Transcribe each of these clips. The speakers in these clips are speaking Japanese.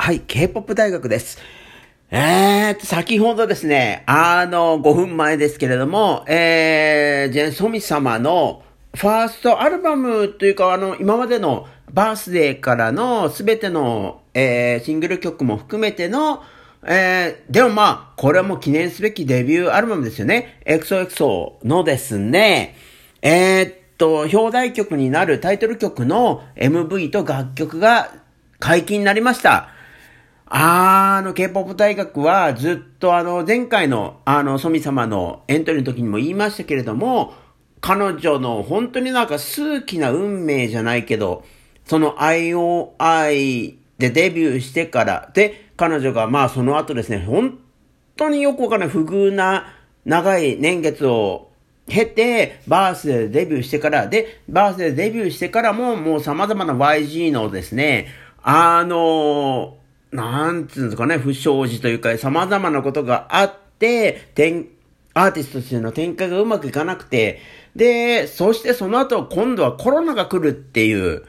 はい、K-POP 大学です。えーと、先ほどですね、あの、5分前ですけれども、えー、ジェン・ソミ様のファーストアルバムというか、あの、今までのバースデーからのすべての、えー、シングル曲も含めての、えー、でもまあ、これはもう記念すべきデビューアルバムですよね。XOXO のですね、えー、っと、表題曲になるタイトル曲の MV と楽曲が解禁になりました。あの、K-POP 大学はずっとあの、前回のあの、ソミ様のエントリーの時にも言いましたけれども、彼女の本当になんか数奇な運命じゃないけど、その IOI でデビューしてから、で、彼女がまあその後ですね、本当によくわからない不遇な長い年月を経て、バースでデビューしてから、で、バースでデビューしてからも、もう様々な YG のですね、あのなんつうんですかね、不祥事というか、様々なことがあって、アーティストとしての展開がうまくいかなくて、で、そしてその後、今度はコロナが来るっていう、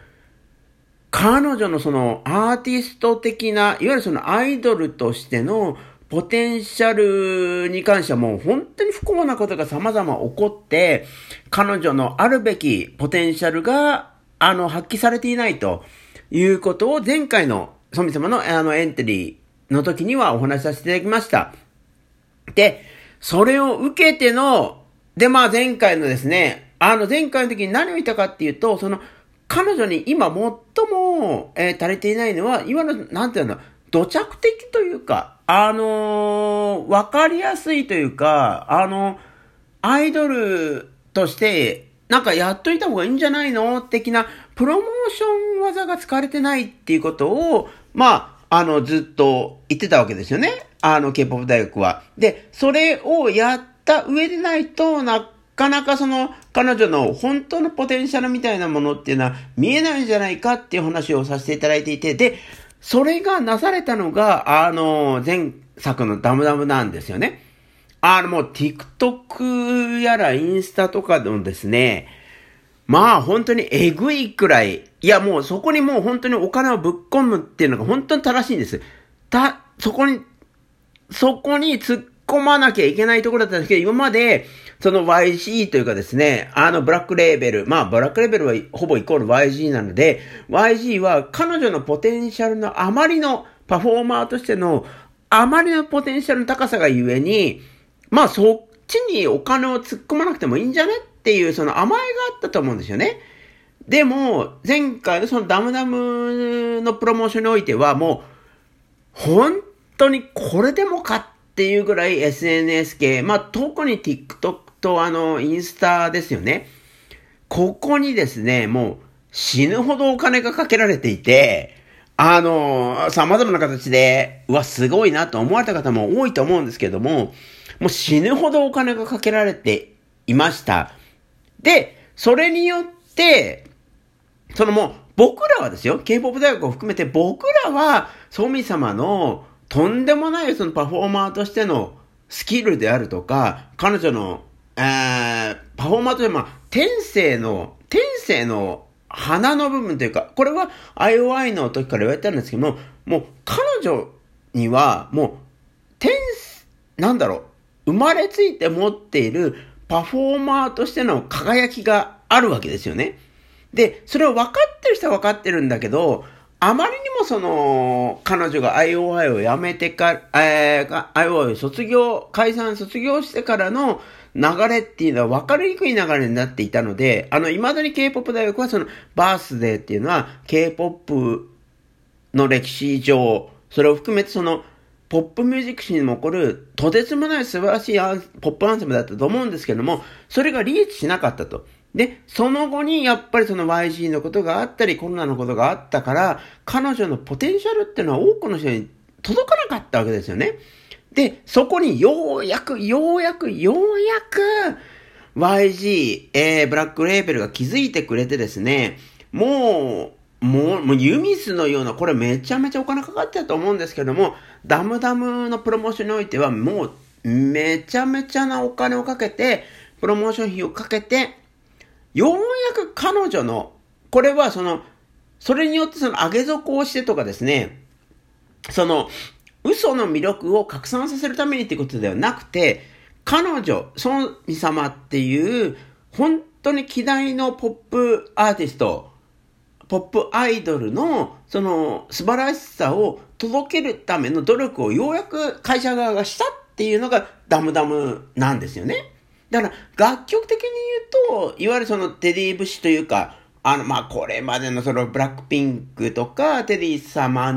彼女のそのアーティスト的な、いわゆるそのアイドルとしてのポテンシャルに関してはもう本当に不幸なことが様々起こって、彼女のあるべきポテンシャルが、あの、発揮されていないということを前回のソミ様のあのエントリーの時にはお話しさせていただきました。で、それを受けての、で、まあ前回のですね、あの前回の時に何を言ったかっていうと、その、彼女に今最も、えー、足りていないのは、いわゆる、なんていうの、土着的というか、あのー、わかりやすいというか、あの、アイドルとして、なんかやっといた方がいいんじゃないの？的な、プロモーション技が使われてないっていうことを、まあ、あの、ずっと言ってたわけですよね。あの、K-POP 大学は。で、それをやった上でないとなかなかその、彼女の本当のポテンシャルみたいなものっていうのは見えないんじゃないかっていう話をさせていただいていて、で、それがなされたのが、あの、前作のダムダムなんですよね。あの、もう TikTok やらインスタとかでもですね、まあ本当にえぐいくらい、いやもうそこにもう本当にお金をぶっ込むっていうのが本当に正しいんです。た、そこに、そこに突っ込まなきゃいけないところだったんですけど、今まで、その YG というかですね、あのブラックレーベル、まあブラックレーベルはほぼイコール YG なので、YG は彼女のポテンシャルのあまりのパフォーマーとしてのあまりのポテンシャルの高さがゆえに、まあそっちにお金を突っ込まなくてもいいんじゃねっていうその甘えがあったと思うんですよね。でも、前回のそのダムダムのプロモーションにおいてはもう、本当にこれでもかっていうぐらい SNS 系、まあ特に TikTok とあの、インスタですよね。ここにですね、もう死ぬほどお金がかけられていて、あの、様々な形で、うわ、すごいなと思われた方も多いと思うんですけども、もう死ぬほどお金がかけられていました。で、それによって、そのもう、僕らはですよ、K-POP 大学を含めて僕らは、ソミ様のとんでもないそのパフォーマーとしてのスキルであるとか、彼女の、えー、パフォーマーとして、まあ、天性の、天性の花の部分というか、これは IOI の時から言われてるんですけども、もう彼女にはもう、天、なんだろう、生まれついて持っているパフォーマーとしての輝きがあるわけですよね。で、それを分かってる人は分かってるんだけど、あまりにもその、彼女が IOI を辞めてから、えー、IOI を卒業、解散卒業してからの流れっていうのは分かりにくい流れになっていたので、あの、未だに K-POP 大学はその、バースデーっていうのは K-POP の歴史上、それを含めてその、ポップミュージック史にも起こる、とてつもない素晴らしいポップアンセムだったと思うんですけども、それがリーチしなかったと。で、その後にやっぱりその YG のことがあったり、コロナのことがあったから、彼女のポテンシャルっていうのは多くの人に届かなかったわけですよね。で、そこにようやく、ようやく、ようやく、YG、えー、ブラックレーベルが気づいてくれてですね、もう、もう、もうユミスのような、これめちゃめちゃお金かかってたと思うんですけども、ダムダムのプロモーションにおいては、もう、めちゃめちゃなお金をかけて、プロモーション費をかけて、ようやく彼女の、これはその、それによってその上げ底をしてとかですね、その、嘘の魅力を拡散させるためにってことではなくて、彼女、孫美様っていう、本当に希代のポップアーティスト、ポップアイドルの、その、素晴らしさを届けるための努力をようやく会社側がしたっていうのがダムダムなんですよね。だから、楽曲的に言うと、いわゆるそのテディ節というか、あの、まあ、これまでのそのブラックピンクとか、テディ様、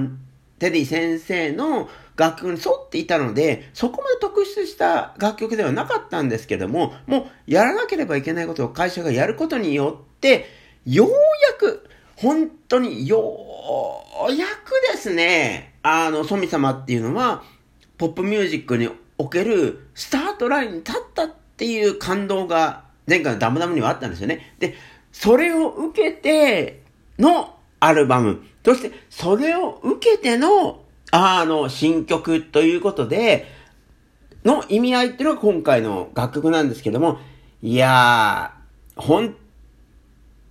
テディ先生の楽曲に沿っていたので、そこまで特筆した楽曲ではなかったんですけども、もうやらなければいけないことを会社がやることによって、ようやく、本当にようやくですね、あの、ソミ様っていうのは、ポップミュージックにおけるスタートラインに立ったっていう感動が前回のダムダムにはあったんですよね。で、それを受けてのアルバム、そしてそれを受けてのあの、新曲ということで、の意味合いっていうのが今回の楽曲なんですけども、いやー、本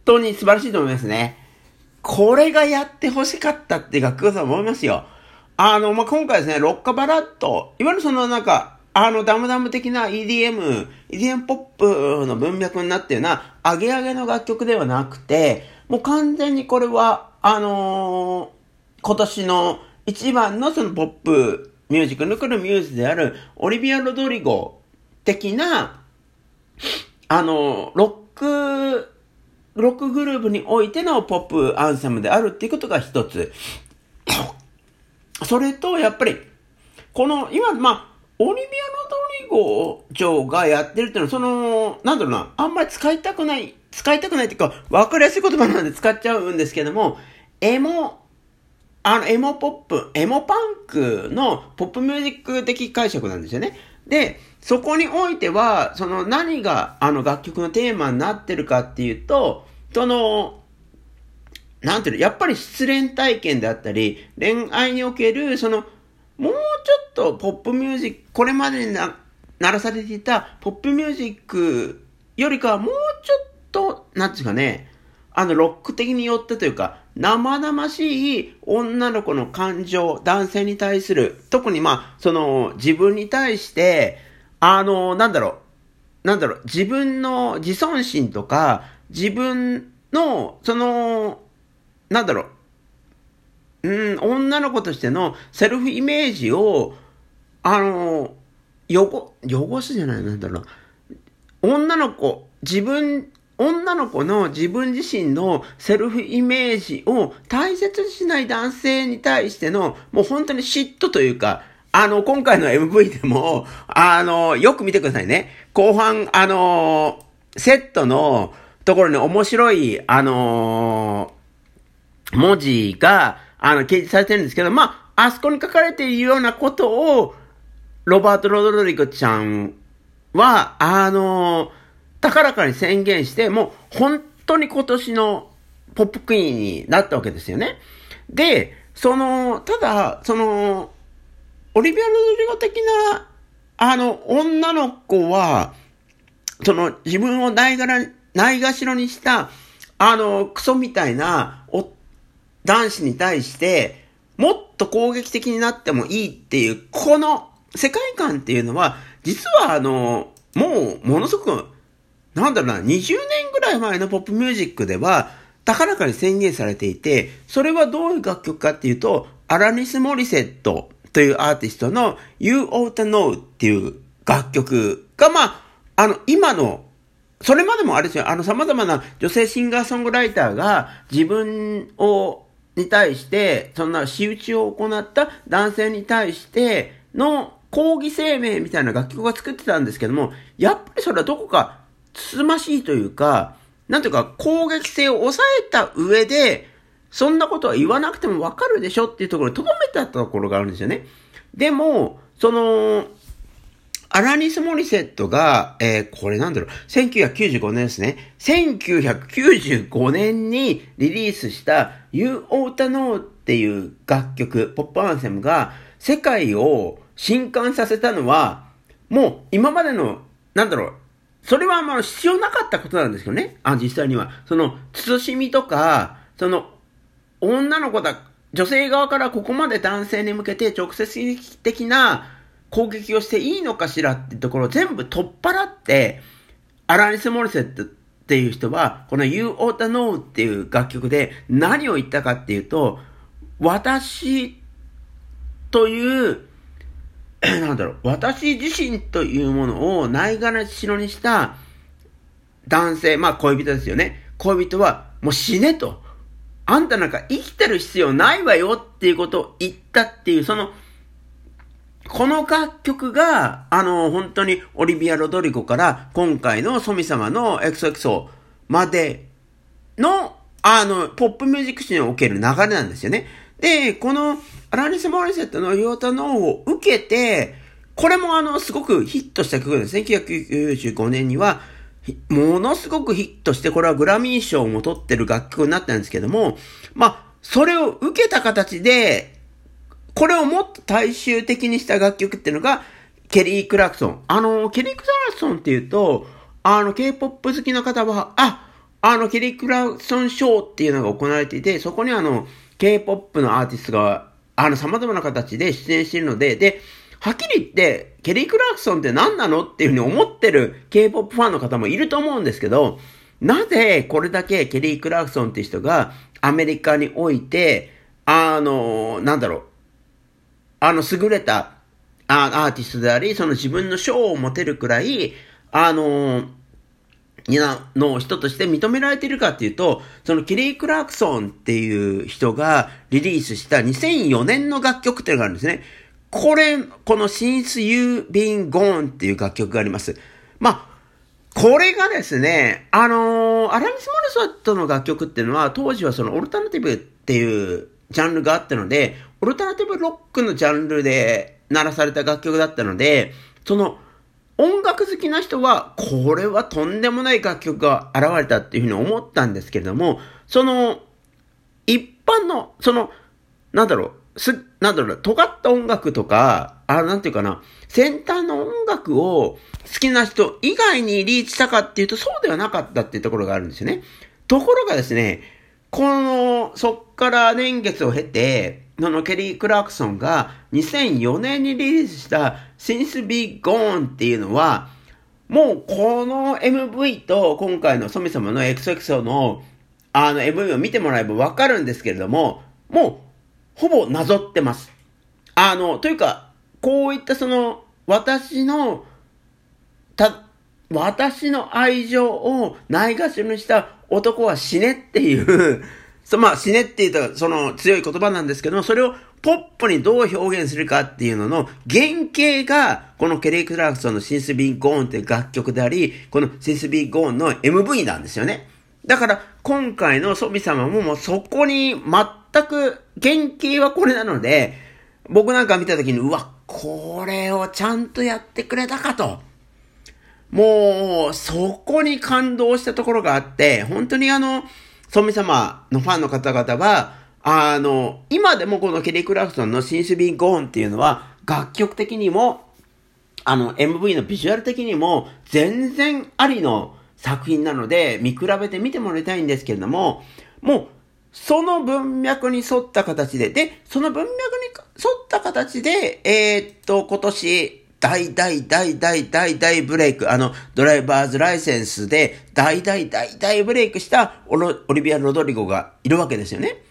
当に素晴らしいと思いますね。これがやって欲しかったって楽曲だと思いますよ。あの、まあ、今回ですね、ロッカバラット、いわゆるそのなんか、あの、ダムダム的な EDM、EDM ポップの文脈になってるような、アゲアゲの楽曲ではなくて、もう完全にこれは、あのー、今年の一番のそのポップミュージックの来るミューズである、オリビア・ロドリゴ的な、あの、ロック、ロックグループにおいてのポップアンセムであるっていうことが一つ。それと、やっぱり、この、今、まあ、オリビア・ロドリゴ長がやってるっていうのは、その、なんだろうな、あんまり使いたくない、使いたくないっていうか、わかりやすい言葉なんで使っちゃうんですけども、エモあの、エモポップ、エモパンクのポップミュージック的解釈なんですよね。で、そこにおいては、その何があの楽曲のテーマになってるかっていうと、その、なんていうの、やっぱり失恋体験であったり、恋愛における、その、もうちょっとポップミュージック、これまでにな、鳴らされていたポップミュージックよりかはもうちょっと、なんていうかね、あの、ロック的によってというか、生々しい女の子の感情、男性に対する、特にまあ、その、自分に対して、あの、なんだろう、なんだろう、自分の自尊心とか、自分の、その、なんだろう、うん、女の子としてのセルフイメージを、あの、汚、汚すじゃない、なんだろう。女の子、自分女の子の自分自身のセルフイメージを大切にしない男性に対しての、もう本当に嫉妬というか、あの、今回の MV でも、あの、よく見てくださいね。後半、あの、セットのところに面白い、あの、文字が、あの、掲示されてるんですけど、まあ、あそこに書かれているようなことを、ロバート・ロドリゴちゃんは、あの高らかに宣言して、もう本当に今年のポップクイーンになったわけですよね。で、その、ただ、その、オリビア・ロドリゴ的な、あの、女の子は、その、自分をないがら、ないがしろにした、あの、クソみたいな、お、男子に対して、もっと攻撃的になってもいいっていう、この世界観っていうのは、実はあの、もう、ものすごくなんだろうな、20年ぐらい前のポップミュージックでは、高らかに宣言されていて、それはどういう楽曲かっていうと、アラニス・モリセットというアーティストの You Ought to Know っていう楽曲が、まあ、あの、今の、それまでもあれですよ、あの、様々な女性シンガーソングライターが自分を、に対して、そんな仕打ちを行った男性に対しての抗議声明みたいな楽曲を作ってたんですけども、やっぱりそれはどこかつつましいというか、なんていうか攻撃性を抑えた上で、そんなことは言わなくてもわかるでしょっていうところに留めたところがあるんですよね。でも、その、アラニス・モリセットが、えー、これなんだろう、1995年ですね。1995年にリリースした You Oughta Know っていう楽曲、ポップアンセムが世界を震撼させたのは、もう今までの、なんだろう、それはまあ必要なかったことなんですけどね。あ、実際には。その、慎みとか、その、女の子だ、女性側からここまで男性に向けて直接的な攻撃をしていいのかしらってところを全部取っ払って、アラニス・モリセットっていう人は、この You Ought to Know っていう楽曲で何を言ったかっていうと、私という、なんだろう、私自身というものをないがらしろにした男性、まあ恋人ですよね。恋人はもう死ねと。あんたなんか生きてる必要ないわよっていうことを言ったっていう、その、この楽曲が、あの、本当にオリビア・ロドリゴから今回のソミ様の XXO までの、あの、ポップミュージック史における流れなんですよね。で、このアラニス・モリセットのヨータノーを受けて、これもあの、すごくヒットした曲なんですね。1995年には、ものすごくヒットして、これはグラミー賞も取ってる楽曲になったんですけども、まあ、それを受けた形で、これをもっと大衆的にした楽曲っていうのが、ケリー・クラクソン。あの、ケリー・クラクソンっていうと、あの、K-POP 好きな方は、あ、あの、ケリー・クラクソンショーっていうのが行われていて、そこにあの、K-POP のアーティストが、あの、様々な形で出演しているので、で、はっきり言って、ケリー・クラークソンって何なのっていうふうに思ってる K-POP ファンの方もいると思うんですけど、なぜこれだけケリー・クラークソンって人がアメリカにおいて、あの、なんだろう、あの、優れたアーティストであり、その自分の賞を持てるくらい、あの、皆の人として認められているかっていうと、そのキリー・クラークソンっていう人がリリースした2004年の楽曲っていうのがあるんですね。これ、この Since You Been Gone っていう楽曲があります。まあ、これがですね、あのー、アラミス・モルソットの楽曲っていうのは、当時はそのオルタナティブっていうジャンルがあったので、オルタナティブロックのジャンルで鳴らされた楽曲だったので、その、音楽好きな人は、これはとんでもない楽曲が現れたっていうふうに思ったんですけれども、その、一般の、その、なんだろう、す、なんだろう、尖った音楽とか、あ、なんていうかな、先端の音楽を好きな人以外にリーチしたかっていうと、そうではなかったっていうところがあるんですよね。ところがですね、この、そっから年月を経て、そのケリー・クラークソンが2004年にリリースした Since Be Gone っていうのは、もうこの MV と今回のソミ様の XXO のあの MV を見てもらえばわかるんですけれども、もうほぼなぞってます。あの、というか、こういったその、私の、た、私の愛情をないがしろにした男は死ねっていうまあ死ねって言ったその強い言葉なんですけども、それをポップにどう表現するかっていうのの原型が、このケリー・クラークソンのシンス・ビー・ゴーンっていう楽曲であり、このシンス・ビー・ゴーンの MV なんですよね。だから、今回のソビ様ももうそこに全く原型はこれなので、僕なんか見た時に、うわ、これをちゃんとやってくれたかと。もう、そこに感動したところがあって、本当にあの、ソミ様のファンの方々は、あの、今でもこのケリー・クラフトンのシンス・ビン・ゴーンっていうのは、楽曲的にも、あの、MV のビジュアル的にも、全然ありの作品なので、見比べて見てもらいたいんですけれども、もう、その文脈に沿った形で、で、その文脈に沿った形で、えー、っと、今年、大大大大大大ブレイク、あの、ドライバーズライセンスで大大大大ブレイクしたオリビア・ロドリゴがいるわけですよね。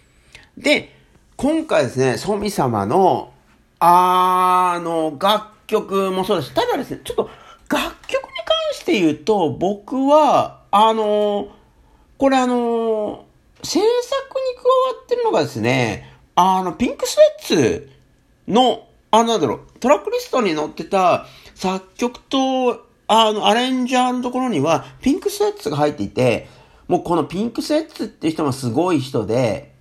で、今回ですね、ソミ様の、あの、楽曲もそうです。ただですね、ちょっと楽曲に関して言うと、僕は、あの、これあの、制作に加わってるのがですね、あの、ピンクスウェッツの、あ、なんだろう、トラックリストに載ってた作曲と、あの、アレンジャーのところには、ピンクスウェッツが入っていて、もうこのピンクスウェッツっていう人がすごい人で、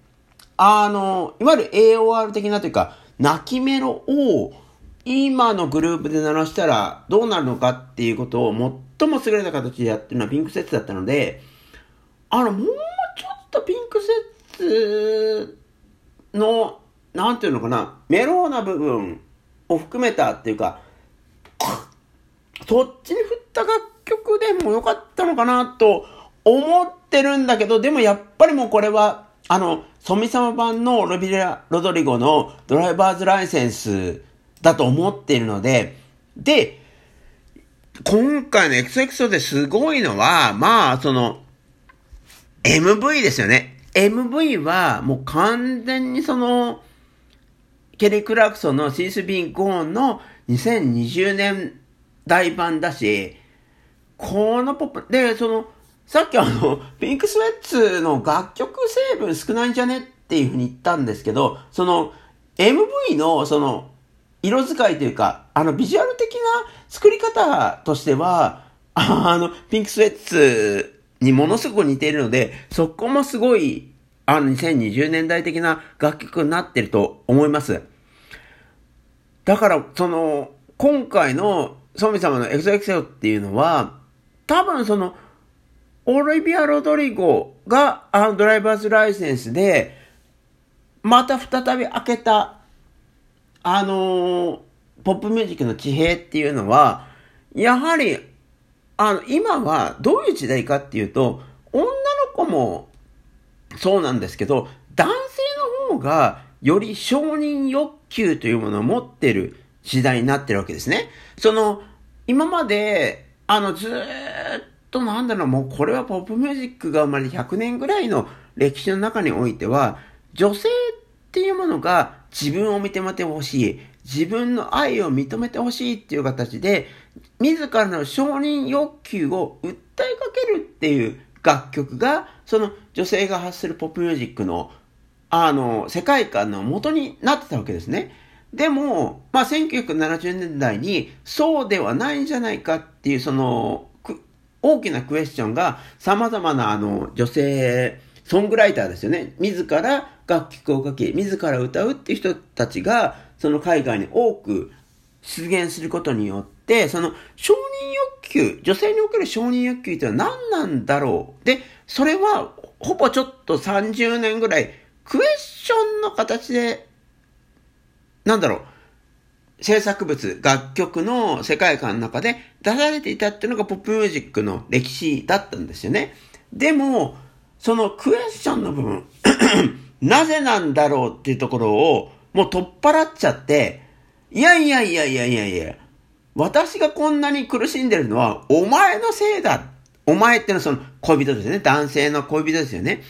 あの、いわゆる AOR 的なというか、泣きメロを今のグループで鳴らしたらどうなるのかっていうことを最も優れた形でやってるのはピンクセッツだったので、あの、もうちょっとピンクセッツの、なんていうのかな、メローな部分を含めたっていうか、そっちに振った楽曲でもよかったのかなと思ってるんだけど、でもやっぱりもうこれはあの、ソミ様版のロビラ・ロドリゴのドライバーズライセンスだと思っているので、で、今回の XXO ですごいのは、まあ、その、MV ですよね。MV はもう完全にその、ケリー・クラクソンのシース・ビン・ゴーンの2020年代版だし、このポップ、で、その、さっきあの、ピンクスウェッツの楽曲成分少ないんじゃねっていうふうに言ったんですけど、その、MV のその、色使いというか、あの、ビジュアル的な作り方としては、あの、ピンクスウェッツにものすごく似ているので、そこもすごい、あの、2020年代的な楽曲になってると思います。だから、その、今回のソミ様のエクソエクセオっていうのは、多分その、オリビア・ロドリゴがあのドライバーズライセンスで、また再び開けた、あのー、ポップミュージックの地平っていうのは、やはり、あの、今はどういう時代かっていうと、女の子もそうなんですけど、男性の方がより承認欲求というものを持ってる時代になってるわけですね。その、今まで、あの、ずっとなんだろう、もうこれはポップミュージックが生まれて100年ぐらいの歴史の中においては、女性っていうものが自分を認めてほしい、自分の愛を認めてほしいっていう形で、自らの承認欲求を訴えかけるっていう楽曲が、その女性が発するポップミュージックの、あの、世界観の元になってたわけですね。でも、まあ、1970年代にそうではないんじゃないかっていう、その、大きなクエスチョンが様々なあの女性ソングライターですよね。自ら楽曲を書き、自ら歌うっていう人たちが、その海外に多く出現することによって、その承認欲求、女性における承認欲求ってのは何なんだろう。で、それはほぼちょっと30年ぐらいクエスチョンの形で、なんだろう、制作物、楽曲の世界観の中で出されていたっていうのがポップミュージックの歴史だったんですよね。でも、そのクエスチョンの部分、なぜなんだろうっていうところをもう取っ払っちゃって、いやいやいやいやいやいや、私がこんなに苦しんでるのはお前のせいだ。お前ってのはその恋人ですよね。男性の恋人ですよね。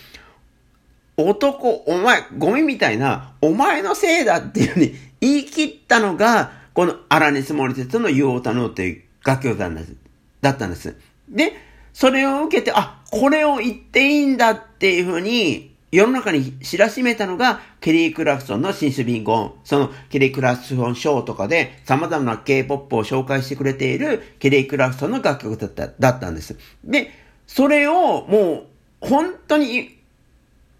男、お前、ゴミみたいな、お前のせいだっていうふうに言い切ったのが、このアラニス・モリセットのユオータノーという楽曲だったんです。で、それを受けて、あ、これを言っていいんだっていうふうに、世の中に知らしめたのが、ケリー・クラクソンのシンス・ビンゴン。その、ケリー・クラクソンショーとかで、様々な K-POP を紹介してくれている、ケリー・クラクソンの楽曲だった、だったんです。で、それを、もう、本当に、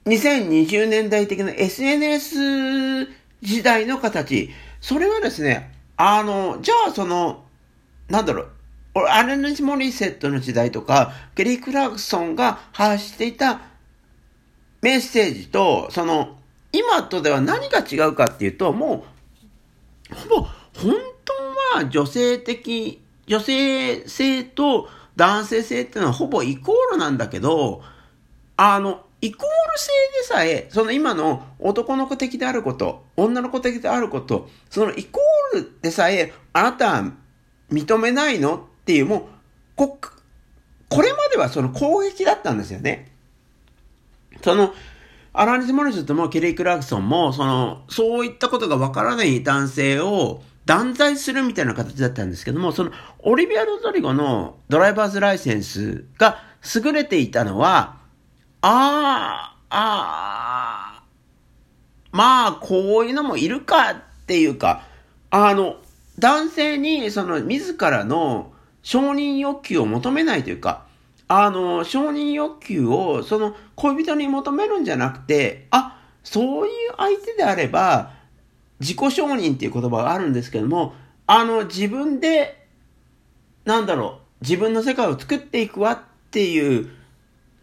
2020年代的な SNS 時代の形。それはですね、あの、じゃあその、なんだろう、俺、アレンジ・モリセットの時代とか、ケリー・クラクソンが発していたメッセージと、その、今とでは何が違うかっていうと、もう、ほぼ、本当は女性的、女性性と男性性っていうのはほぼイコールなんだけど、あの、イコール性でさえ、その今の男の子的であること、女の子的であること、そのイコールでさえ、あなたは認めないのっていう、もう、こ、これまではその攻撃だったんですよね。その、アランジ・モリスともケリー・クラークソンも、その、そういったことがわからない男性を断罪するみたいな形だったんですけども、その、オリビア・ロドリゴのドライバーズライセンスが優れていたのは、ああ、ああ、まあ、こういうのもいるかっていうか、あの、男性にその自らの承認欲求を求めないというか、あの、承認欲求をその恋人に求めるんじゃなくて、あ、そういう相手であれば、自己承認っていう言葉があるんですけども、あの、自分で、なんだろう、自分の世界を作っていくわっていう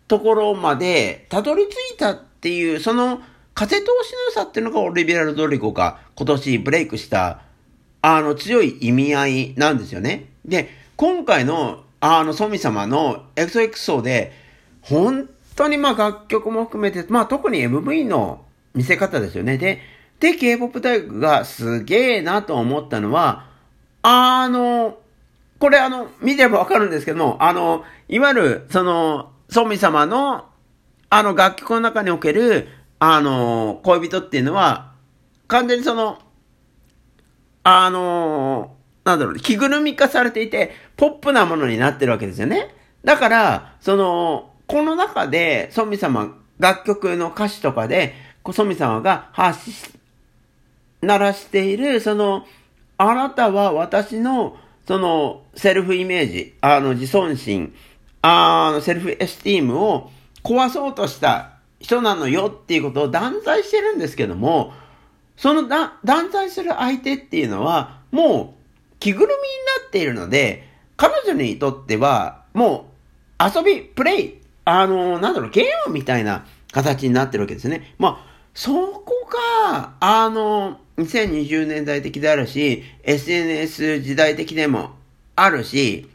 ところまでたどり着いたっていう、その風通しの良さっていうのがオリビアル・ドリゴが今年ブレイクした、あの強い意味合いなんですよね。で、今回のあの、ソミ様の XXO で、本当にまあ楽曲も含めて、まあ特に MV の見せ方ですよね。で、で、K-POP 大学がすげえなと思ったのは、あの、これあの、見ればわかるんですけども、あの、いわゆる、その、ソミ様の、あの楽曲の中における、あの、恋人っていうのは、完全にその、あの、なんだろう、着ぐるみ化されていて、ポップなものになってるわけですよね。だから、その、この中で、ソミ様、楽曲の歌詞とかで、ソミ様が発し、鳴らしている、その、あなたは私の、その、セルフイメージ、あの、自尊心、あの、セルフエスティームを壊そうとした人なのよっていうことを断罪してるんですけども、その断罪する相手っていうのは、もう、着ぐるみになっているので、彼女にとっては、もう、遊び、プレイ、あの、なんだろう、ゲームみたいな形になってるわけですね。まあ、そこが、あの、2020年代的であるし、SNS 時代的でもあるし、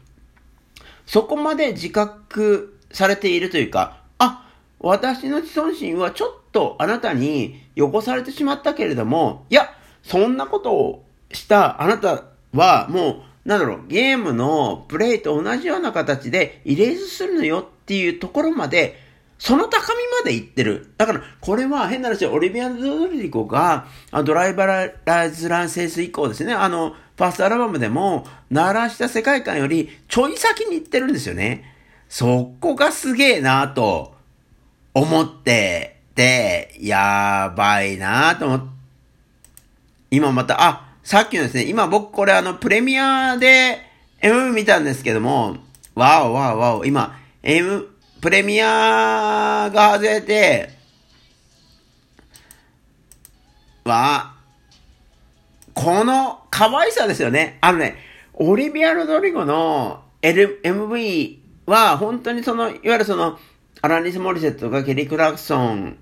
そこまで自覚されているというか、あ、私の自尊心はちょっとあなたに汚されてしまったけれども、いや、そんなことをしたあなたはもう、なんだろう、ゲームのプレイと同じような形でイレースするのよっていうところまでその高みまで行ってる。だから、これは変な話、オリビアン・ドリコが、ドライバライズ・ランセンス以降ですね、あの、ファーストアルバムでも、鳴らした世界観より、ちょい先に行ってるんですよね。そこがすげえなと、思ってて、やばいなと思って、今また、あ、さっきのですね、今僕これあの、プレミアで M 見たんですけども、わおわおわお、今、M、プレミアが外れて、は、この可愛さですよね。あのね、オリビア・ロドリゴの L MV は本当にその、いわゆるその、アラニス・モリセットがケリー・クラクソン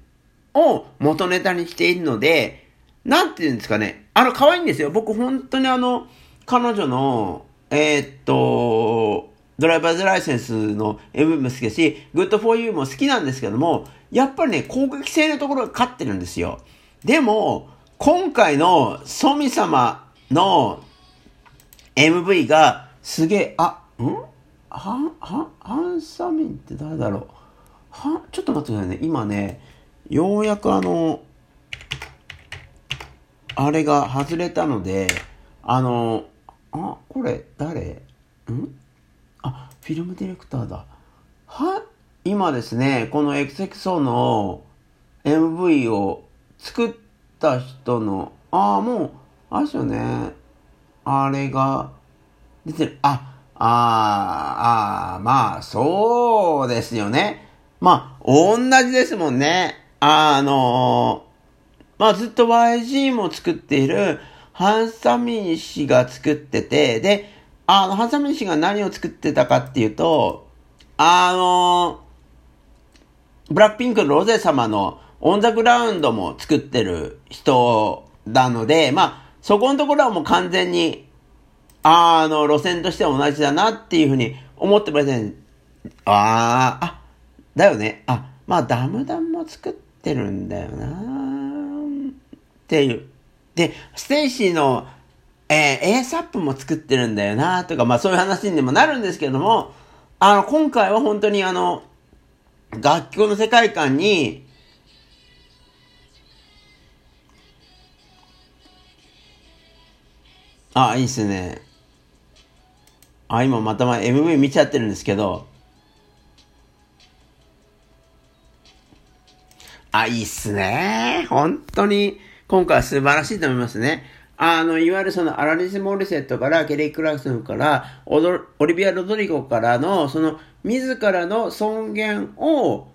を元ネタにしているので、なんて言うんですかね。あの、可愛いんですよ。僕本当にあの、彼女の、えー、っと、 drivers license の MV も好きだし、 good 4 u も好きなんですけども、やっぱりね、攻撃性のところが勝ってるんですよ。でも、今回のソミ様の MV がすげえ、あ、ん？は、は、ハンサミンって誰だろう？は、ちょっと待ってくださいね。今ね、ようやくあの、あれが外れたので、あの、あ、これ誰？ん？あ、フィルムディレクターだ。は、今ですね、この XXO の MV を作った人の、ああ、もう、あれですよね。あれが、出てる。あ、ああ、ああ、まあ、そうですよね。まあ、同じですもんね。あのまあ、ずっと YG も作っている、ハンサミン氏が作ってて、で、あの、ハンサミ氏が何を作ってたかっていうと、あの、ブラックピンクのロゼ様のオンザグラウンドも作ってる人なので、まあ、そこのところはもう完全に、ああの、路線としては同じだなっていうふうに思ってません。ああ、あ、だよね。あ、まあ、 DUMB DUMB も作ってるんだよなっていう。で、 STAYC のえー、ASAP も作ってるんだよなとか、まあそういう話にもなるんですけども、あの、今回は本当にあの、楽曲の世界観に、あ、いいっすね。あ、今またま MV 見ちゃってるんですけど、あ、いいっすね。本当に、今回は素晴らしいと思いますね。あの、いわゆるそのアラニス・モリセットから、ケリー・クラクソンから、オリビア・ロドリゴからの、その、自らの尊厳を、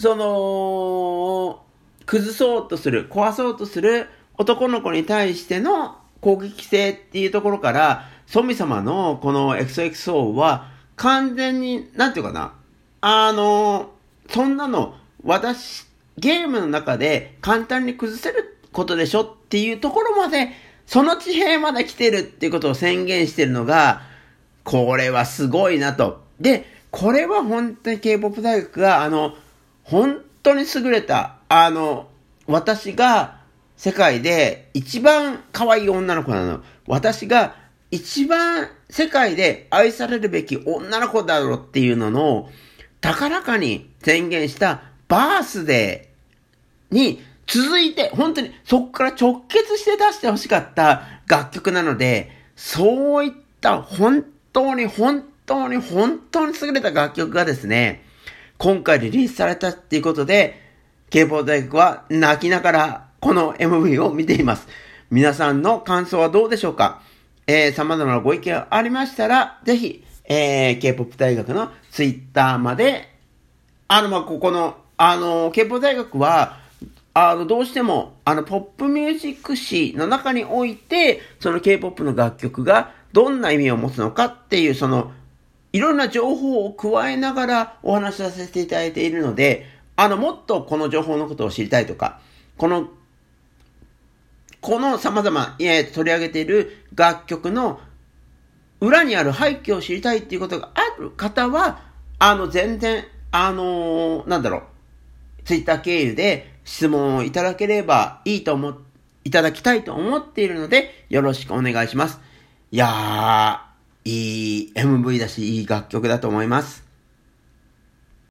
その、崩そうとする、壊そうとする男の子に対しての攻撃性っていうところから、ソミ様のこの XXO は完全に、なんていうかな、あの、そんなの、私、ゲームの中で簡単に崩せることでしょっていうところまでその地平まで来てるっていうことを宣言してるのが、これはすごいなと。で、これは本当に K-POP 大学が、あの、本当に優れた、あの、私が世界で一番可愛い女の子なの。私が一番世界で愛されるべき女の子だろうっていうのの、高らかに宣言したバースデーに続いて、本当にそこから直結して出してほしかった楽曲なので、そういった本当に本当に本当に優れた楽曲がですね、今回リリースされたっていうことで、慶報大学は泣きながらこの MV を見ています。皆さんの感想はどうでしょうか？えー、様々なご意見がありましたら、ぜひ、えー、K-POP 大学の Twitter まで、あの、まここの、あの、K-POP 大学は、あの、どうしても、あの、ポップミュージック誌の中において、その K-POP の楽曲がどんな意味を持つのかっていう、その、いろんな情報を加えながらお話しさせていただいているので、あの、もっとこの情報のことを知りたいとか、この、この様々、え取り上げている楽曲の裏にある背景を知りたいっていうことがある方は、あの、全然、あのー、なんだろう、ツイッター経由で質問をいただければいいと思、いただきたいと思っているので、よろしくお願いします。いやー、いい MV だし、いい楽曲だと思います。